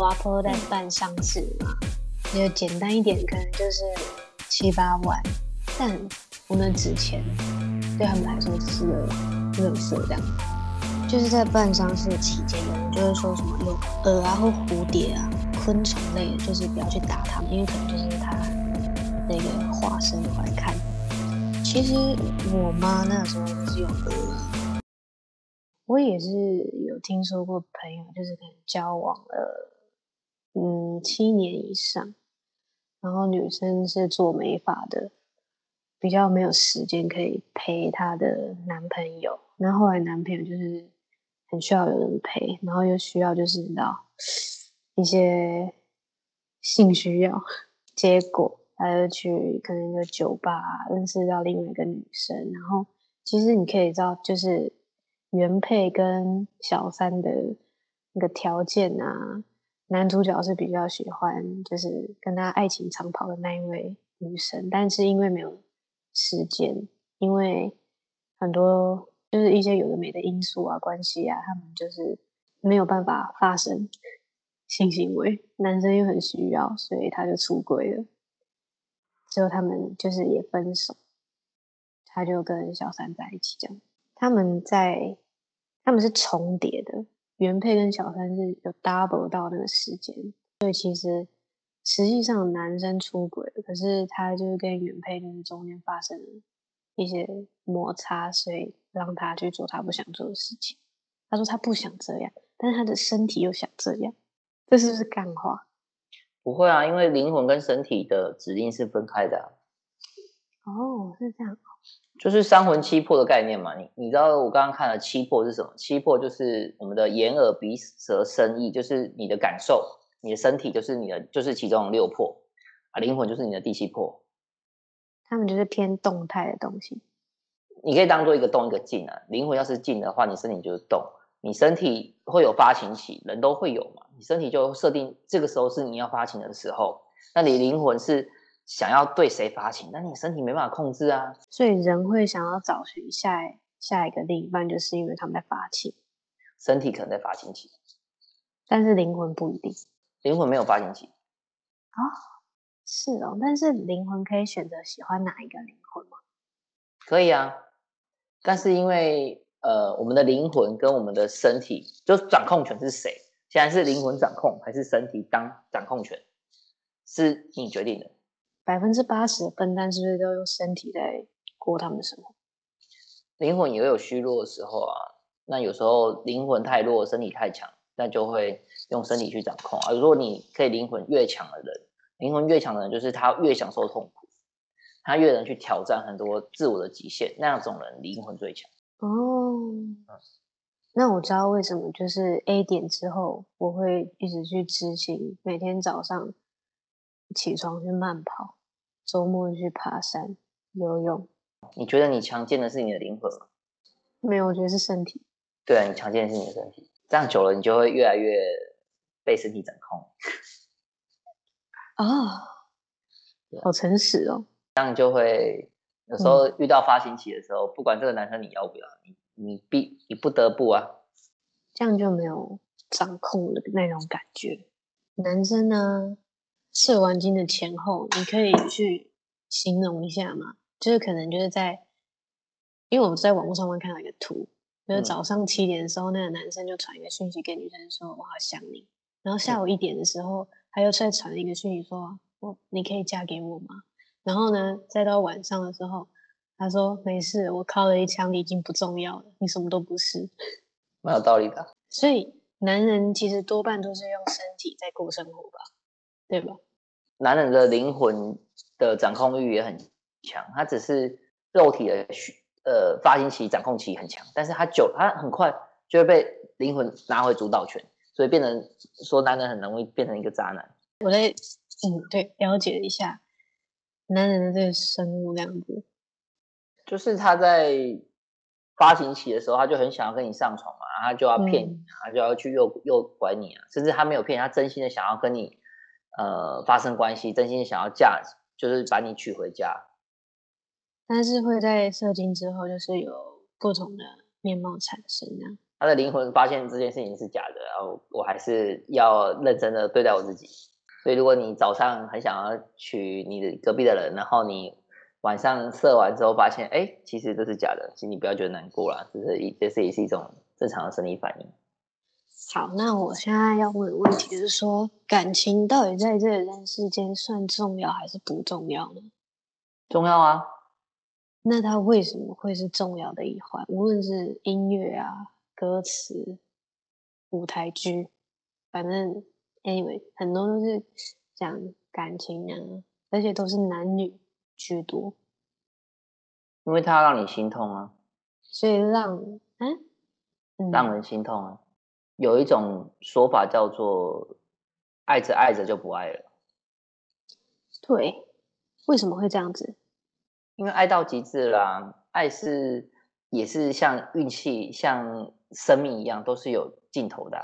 阿婆在办丧事嘛，就简单一点，可能就是七八万，但我们纸钱对他们来说只是乐色这样。就是在办丧事期间，有人就会说什么有蛾啊或蝴蝶啊、昆虫类的，就是不要去打它们，因为可能就是它那个化身回来看。其实我妈那时候就是有，我也是有听说过朋友，就是可能交往了嗯七年以上，然后女生是做美发的，比较没有时间可以陪她的男朋友，然后后来男朋友就是很需要有人陪，然后又需要就是你知道一些性需要，结果他就去可能一个酒吧认识到另外一个女生，然后其实你可以知道就是。原配跟小三的那个条件啊，男主角是比较喜欢，就是跟他爱情长跑的那一位女生，但是因为没有时间，因为很多就是一些有的没的因素啊、关系啊，他们就是没有办法发生性行为，男生又很需要，所以他就出轨了，最后他们就是也分手，他就跟小三在一起这样。他们在，他们是重叠的，原配跟小三是有 double 到那个时间，所以其实实际上男生出轨了，可是他就是跟原配就是中间发生了一些摩擦，所以让他去做他不想做的事情。他说他不想这样，但是他的身体又想这样，这是不是干话？不会啊，因为灵魂跟身体的指令是分开的。哦，是这样。就是三魂七魄的概念嘛，你你知道我刚刚看了七魄是什么？七魄就是我们的眼耳鼻舌身意，就是你的感受，你的身体就是你的，就是其中六魄啊，灵魂就是你的第七魄。他们就是偏动态的东西，你可以当做一个动一个静啊。灵魂要是静的话，你身体就是动，你身体会有发情期，人都会有嘛，你身体就设定这个时候是你要发情的时候，那你灵魂是。想要对谁发情，但你身体没办法控制啊，所以人会想要找寻下下一个另一半，就是因为他们在发情，身体可能在发情期，但是灵魂不一定，灵魂没有发情期啊，是哦，但是灵魂可以选择喜欢哪一个灵魂吗？可以啊，但是因为呃，我们的灵魂跟我们的身体，就掌控权是谁？现在是灵魂掌控还是身体当掌控权？是你决定的。百分之八十的笨蛋是不是都用身体在过他们的生活？灵魂也会有虚弱的时候啊。那有时候灵魂太弱，身体太强，那就会用身体去掌控啊。如果你可以灵魂越强的人，灵魂越强的人，就是他越享受痛苦，他越能去挑战很多自我的极限，那样种人灵魂最强。哦，那我知道为什么，就是 A 点之后，我会一直去执行，每天早上起床去慢跑。周末去爬山、游泳。你觉得你强健的是你的灵魂吗？没有，我觉得是身体。对啊，你强健的是你的身体。这样久了，你就会越来越被身体掌控。啊，好诚实哦。这样就会有时候遇到发情期的时候，不管这个男生你要不要，你你必你不得不啊。这样就没有掌控的那种感觉。男生呢？射完精的前后，你可以去形容一下吗？就是可能就是在，因为我在网络上面看到一个图，就是早上七点的时候，那个男生就传一个讯息给女生说：“我好想你。”然后下午一点的时候，他又再传一个讯息说：“我你可以嫁给我吗？”然后呢，再到晚上的时候，他说：“没事，我靠了一枪，你已经不重要了，你什么都不是。”蛮有道理的。所以男人其实多半都是用身体在过生活吧，对吧？男人的灵魂的掌控欲也很强，他只是肉体的需呃发情期掌控期很强，但是他久他很快就会被灵魂拿回主导权，所以变成说男人很容易变成一个渣男。我在嗯对了解一下男人的这个生物这样子，就是他在发情期的时候，他就很想要跟你上床嘛，他就要骗你，他就要去诱诱拐你啊，甚至他没有骗，他真心的想要跟你。呃，发生关系，真心想要嫁，就是把你娶回家。但是会在射精之后，就是有不同的面貌产生呢。他的灵魂发现这件事情是假的，然后我还是要认真的对待我自己。所以，如果你早上很想要娶你的隔壁的人，然后你晚上射完之后发现，哎，其实这是假的，请你不要觉得难过啦，这是一，这是也是一种正常的生理反应。好，那我现在要问的问题是说，感情到底在这人世间算重要还是不重要呢？重要啊。那它为什么会是重要的一环？无论是音乐啊、歌词、舞台剧，反正 anyway，很多都是讲感情啊，而且都是男女居多。因为它让你心痛啊。所以让嗯，让人心痛啊。有一种说法叫做“爱着爱着就不爱了”。对，为什么会这样子？因为爱到极致啦，爱是也是像运气、像生命一样，都是有尽头的。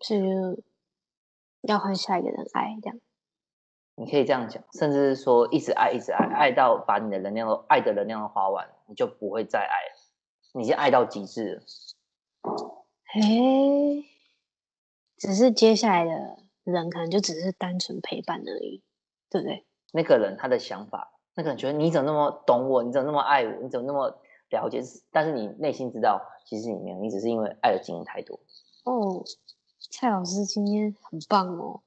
是要换下一个人爱这样？你可以这样讲，甚至是说一直爱，一直爱，爱到把你的能量都爱的能量都花完，你就不会再爱了。你已经爱到极致了。嘿，只是接下来的人可能就只是单纯陪伴而已，对不对？那个人他的想法。那个人觉得你怎么那么懂我？你怎么那么爱我？你怎么那么了解？但是你内心知道，其实你没有，你只是因为爱的经验太多。哦，蔡老师今天很棒哦，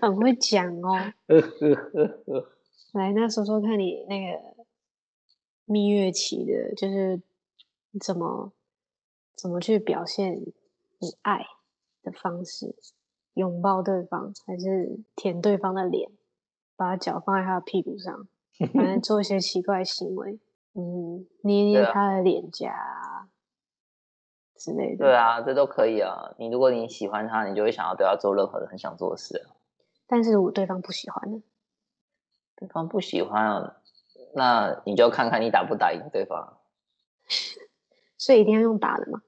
很会讲哦。来，那说说看你那个蜜月期的，就是怎么怎么去表现你爱的方式？拥抱对方，还是舔对方的脸？把脚放在他的屁股上，反正做一些奇怪行为，嗯，捏捏他的脸颊之类的。对啊，这都可以啊。你如果你喜欢他，你就会想要对他做任何的很想做的事。但是如果对方不喜欢呢？对方不喜欢，那你就看看你打不打赢对方。所以一定要用打的吗？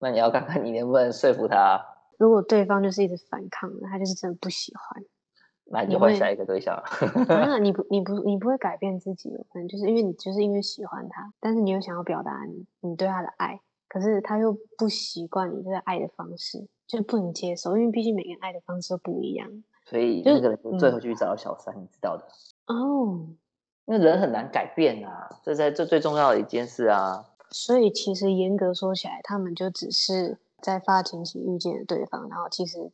那你要看看你能不能说服他。如果对方就是一直反抗，他就是真的不喜欢。那你就换下一个对象。那 你不，你不，你不会改变自己，可能就是因为你就是因为喜欢他，但是你又想要表达你你对他的爱，可是他又不习惯你这个爱的方式，就不能接受，因为毕竟每个人爱的方式都不一样。所以那个人最后去找小三，你知道的。哦，那人很难改变啊，这在这最重要的一件事啊。所以其实严格说起来，他们就只是在发情期遇见了对方，然后其实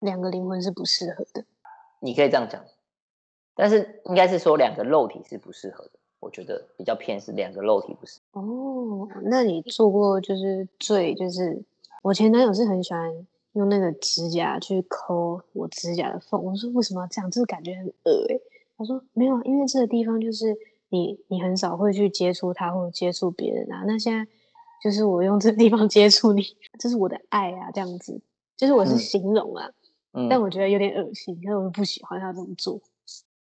两个灵魂是不适合的。你可以这样讲，但是应该是说两个肉体是不适合的。我觉得比较偏是两个肉体不适。哦，那你做过就是最就是我前男友是很喜欢用那个指甲去抠我指甲的缝。我说为什么要这样？就是感觉很恶哎。他说没有，因为这个地方就是你你很少会去接触他或者接触别人啊。那现在就是我用这个地方 接触你，这是我的爱啊，这样子就是我是形容啊。但我觉得有点恶心，因为我不喜欢他这么做。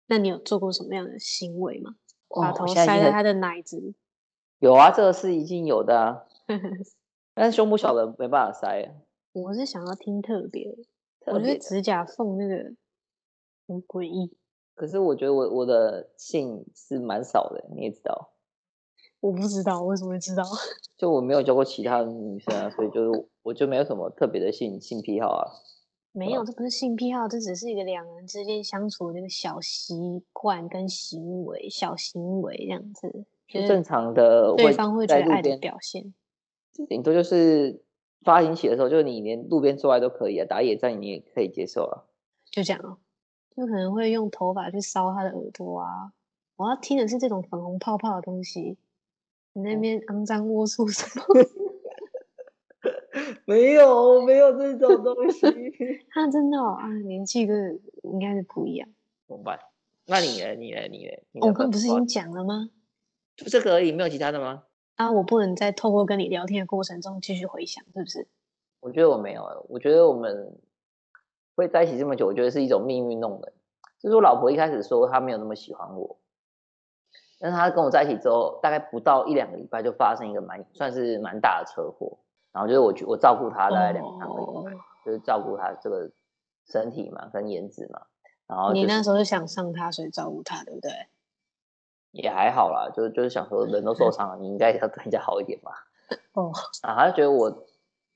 那你有做过什么样的行为吗？把头塞在他的奶子？有啊，这个是已经有的，啊但是胸部小的没办法塞。我是想要听特别，我觉得指甲缝那个很诡异。可是我觉得我我的性是蛮少的，你也知道。我不知道为什么会知道，就我没有交过其他的女生啊，所以就是我就没有什么特别的性性癖好啊。没有，这不是性癖好，这只是一个两人之间相处的那个小习惯跟行为，小行为这样子，就正常的。对方会觉得爱的表现，顶多就是发情期的时候，就是你连路边做爱都可以啊，打野战你也可以接受啊。就这样哦，就可能会用头发去烧他的耳朵啊。我要听的是这种粉红泡泡的东西，你那边肮脏龌龊什么？没有，没有这种东西。他真的啊，年纪跟应该是不一样。怎么办？那你呢？你呢？你呢？我刚不是已经讲了吗？就这个而已，没有其他的吗？啊，我不能再透过跟你聊天的过程中继续回想，是不是？我觉得我没有，我觉得我们会在一起这么久，我觉得是一种命运弄人。就是我老婆一开始说她没有那么喜欢我，但是她跟我在一起之后，大概不到一两个礼拜就发生一个蛮算是蛮大的车祸。然后就是我去我照顾她大概两趟而已，就是照顾她这个身体嘛跟颜值嘛。然后你那时候是想上她，所以照顾她，对不对？也还好啦，就是就是想说人都受伤了，你应该要对人家好一点吧。哦，啊，他就觉得我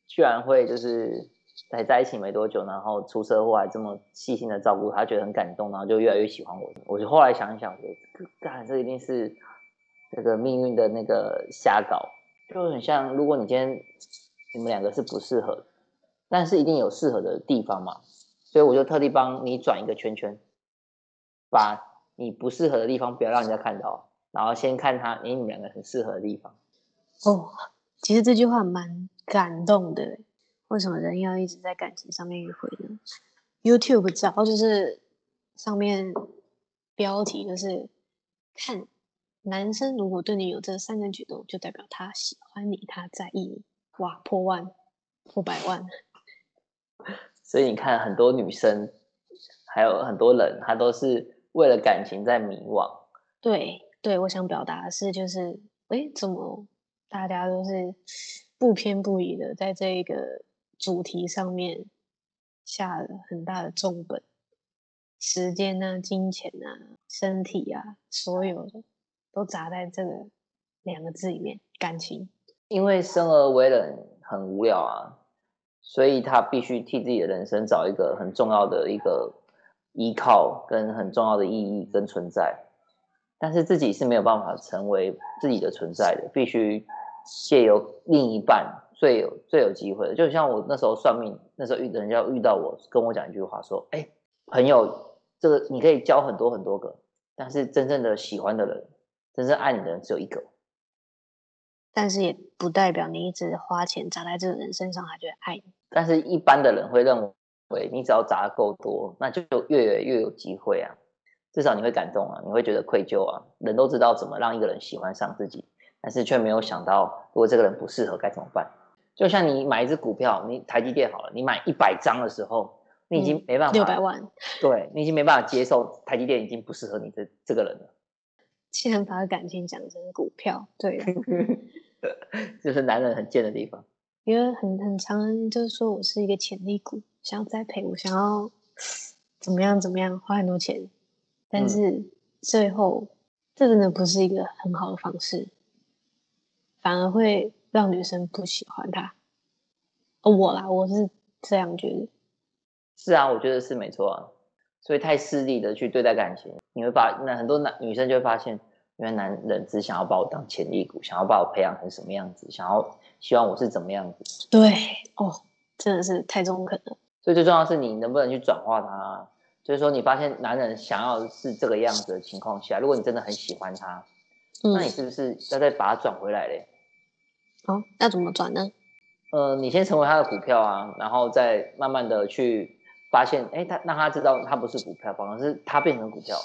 居然会就是才在一起没多久，然后出车祸还这么细心的照顾他，觉得很感动，然后就越来越喜欢我。我就后来想一想，觉得干这一定是这个命运的那个瞎搞，就很像如果你今天你们两个是不适合，但是一定有适合的地方嘛，所以我就特地帮你转一个圈圈，把你不适合的地方不要让人家看到，然后先看他，哎，你们两个很适合的地方。哦，其实这句话蛮感动的。为什么人要一直在感情上面迂回呢？YouTube 只要就是上面标题就是看男生如果对你有这三个举动，就代表他喜欢你，他在意你。哇，破万，破百万。所以你看，很多女生，还有很多人，他都是为了感情在迷惘。对，对，我想表达的是，就是，哎，怎么大家都是不偏不倚的，在这一个主题上面下了很大的重本，时间啊、金钱啊、身体啊，所有的都砸在这个两个字里面，感情。因为生而为人很无聊啊。所以他必须替自己的人生找一个很重要的一个依靠，跟很重要的意义跟存在，但是自己是没有办法成为自己的存在的，必须借由另一半最有最有机会的。就像我那时候算命，那时候遇人家遇到我，跟我讲一句话说：“哎，朋友，这个你可以交很多很多个，但是真正的喜欢的人，真正爱你的人只有一个。”但是也不代表你一直花钱砸在这个人身上，他就会爱你。但是一般的人会认为，你只要砸的够多，那就越越有机会啊。至少你会感动啊，你会觉得愧疚啊。人都知道怎么让一个人喜欢上自己，但是却没有想到，如果这个人不适合该怎么办。就像你买一只股票，你台积电好了，你买一百张的时候，你已经没办法六百万，对你已经没办法接受台积电已经不适合你这这个人了。既然把感情讲成股票，对。就是男人很贱的地方，因为很很常就是说我是一个潜力股，想要栽培我，想要怎么样怎么样花很多钱，但是最后这真的不是一个很好的方式，反而会让女生不喜欢他。我啦，我是这样觉得。是啊，我觉得是没错啊。所以太势利的去对待感情，你会把那很多男女生就会发现。因为男人只想要把我当潜力股，想要把我培养成什么样子，想要希望我是怎么样子。对，哦，真的是太中肯了。所以最重要是你能不能去转化它。就是说，你发现男人想要是这个样子的情况下，如果你真的很喜欢他，那你是不是要再把它转回来嘞？哦，那怎么转呢？呃，你先成为他的股票啊，然后再慢慢的去发现，哎，他让他知道他不是股票，反而是他变成股票。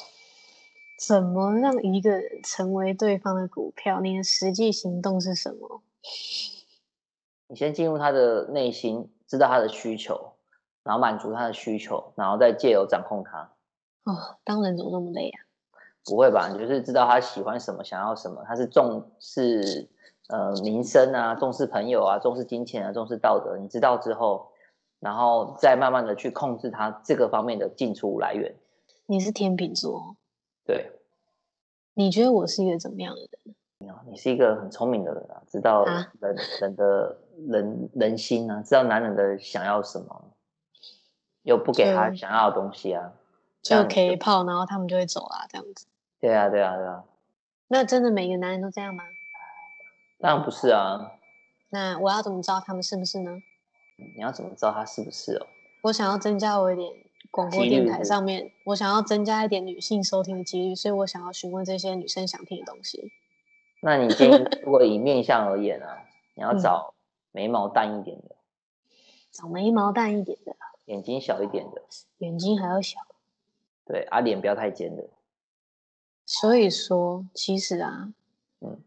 怎么让一个人成为对方的股票？你的实际行动是什么？你先进入他的内心，知道他的需求，然后满足他的需求，然后再借由掌控他。哦，当人怎么那么累啊？不会吧？你就是知道他喜欢什么，想要什么，他是重视呃民生啊，重视朋友啊，重视金钱啊，重视道德。你知道之后，然后再慢慢的去控制他这个方面的进出来源。你是天秤座。对，你觉得我是一个怎么样的人？你是一个很聪明的人啊，知道人人的人人心啊，知道男人的想要什么，又不给他想要的东西啊，就可以泡，然后他们就会走啊，这样子。对啊，对啊，对啊。那真的每个男人都这样吗？当然不是啊。那我要怎么知道他们是不是呢？你要怎么知道他是不是哦？我想要增加我一点。广播电台上面，我想要增加一点女性收听的几率，所以我想要询问这些女生想听的东西。那你建议，如果以面相而言啊，你要找眉毛淡一点的，找眉毛淡一点的，眼睛小一点的，眼睛还要小，对，啊，脸不要太尖的。所以说，其实啊，嗯，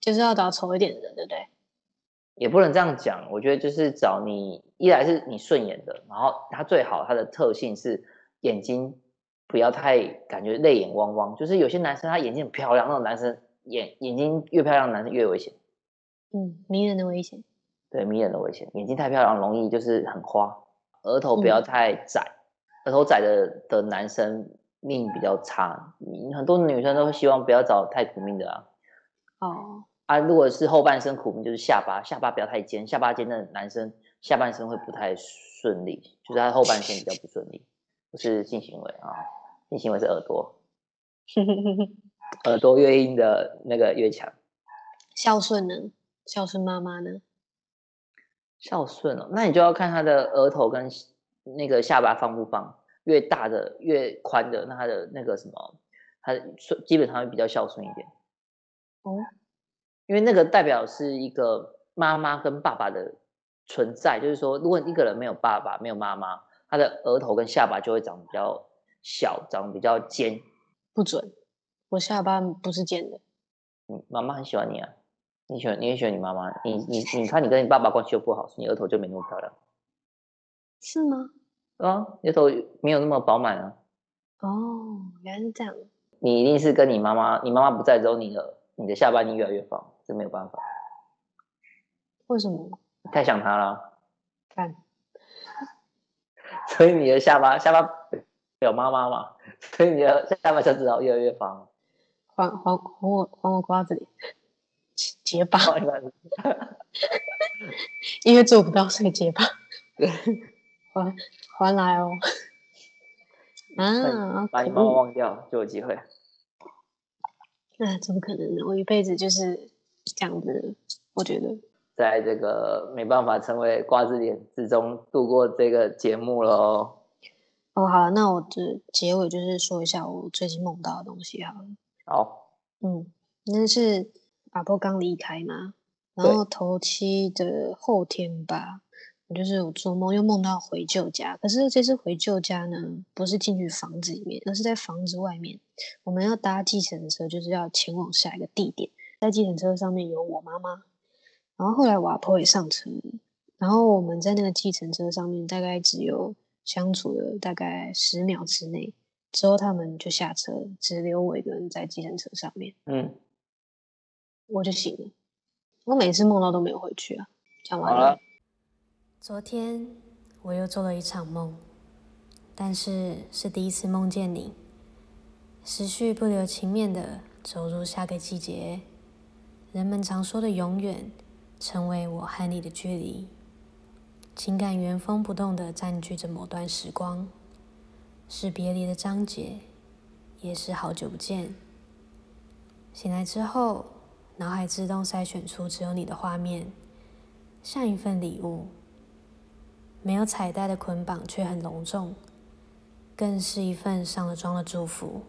就是要找丑一点的人，对不对？也不能这样讲，我觉得就是找你，一来是你顺眼的，然后他最好他的特性是眼睛不要太感觉泪眼汪汪，就是有些男生他眼睛很漂亮，那种男生眼眼睛越漂亮，男生越危险。嗯，迷人的危险。对，迷人的危险，眼睛太漂亮容易就是很花。额头不要太窄，额头窄的的男生命比较差，很多女生都希望不要找太苦命的啊。哦。啊，如果是后半生苦命，就是下巴，下巴不要太尖，下巴尖的男生下半生会不太顺利，就是他后半生比较不顺利，不是性行为啊，性行为是耳朵，耳朵越硬的那个越强。孝顺呢？孝顺妈妈呢？孝顺哦，那你就要看他的额头跟那个下巴放不放，越大的越宽的，那他的那个什么，他基本上会比较孝顺一点。哦，因为那个代表是一个妈妈跟爸爸的存在，就是说，如果一个人没有爸爸没有妈妈，他的额头跟下巴就会长比较小，长比较尖。不准，我下巴不是尖的。嗯，妈妈很喜欢你啊。你喜欢你也喜欢你妈妈，你你你 看你跟你爸爸关系又不好，你额头就没那么漂亮，是吗？啊，额头没有那么饱满啊。哦，原来是这样。你一定是跟你妈妈，你妈妈不在之后，你的你的下巴你越来越方，这没有办法。为什么？太想他了。看。所以你的下巴下巴有妈妈嘛？所以你的下巴就知道越来越方。还还还我还我瓜子脸。结巴，因为做不到，所以结巴。还还来哦！啊，把你妈妈忘掉就有机会。那怎么可能呢？我一辈子就是这样子，我觉得，在这个没办法成为瓜子脸之中度过这个节目喽哦。哦，好了，那我的结尾就是说一下我最近梦到的东西好了。好，嗯，那是。阿婆刚离开嘛，然后头七的后天吧，我就是我做梦，又梦到回旧家。可是这次回旧家呢，不是进去房子里面，而是在房子外面。我们要搭计程车，就是要前往下一个地点。在计程车上面有我妈妈，然后后来我阿婆也上车，然后我们在那个计程车上面大概只有相处了大概十秒之内，之后他们就下车，只留我一个人在计程车上面。嗯。我就醒了，我每次梦到都没有回去啊。讲完了。昨天我又做了一场梦，但是是第一次梦见你。时序不留情面的走入下个季节，人们常说的永远，成为我和你的距离。情感原封不动的占据着某段时光，是别离的章节，也是好久不见。醒来之后。脑海自动筛选出只有你的画面，像一份礼物，没有彩带的捆绑却很隆重，更是一份上了妆的祝福。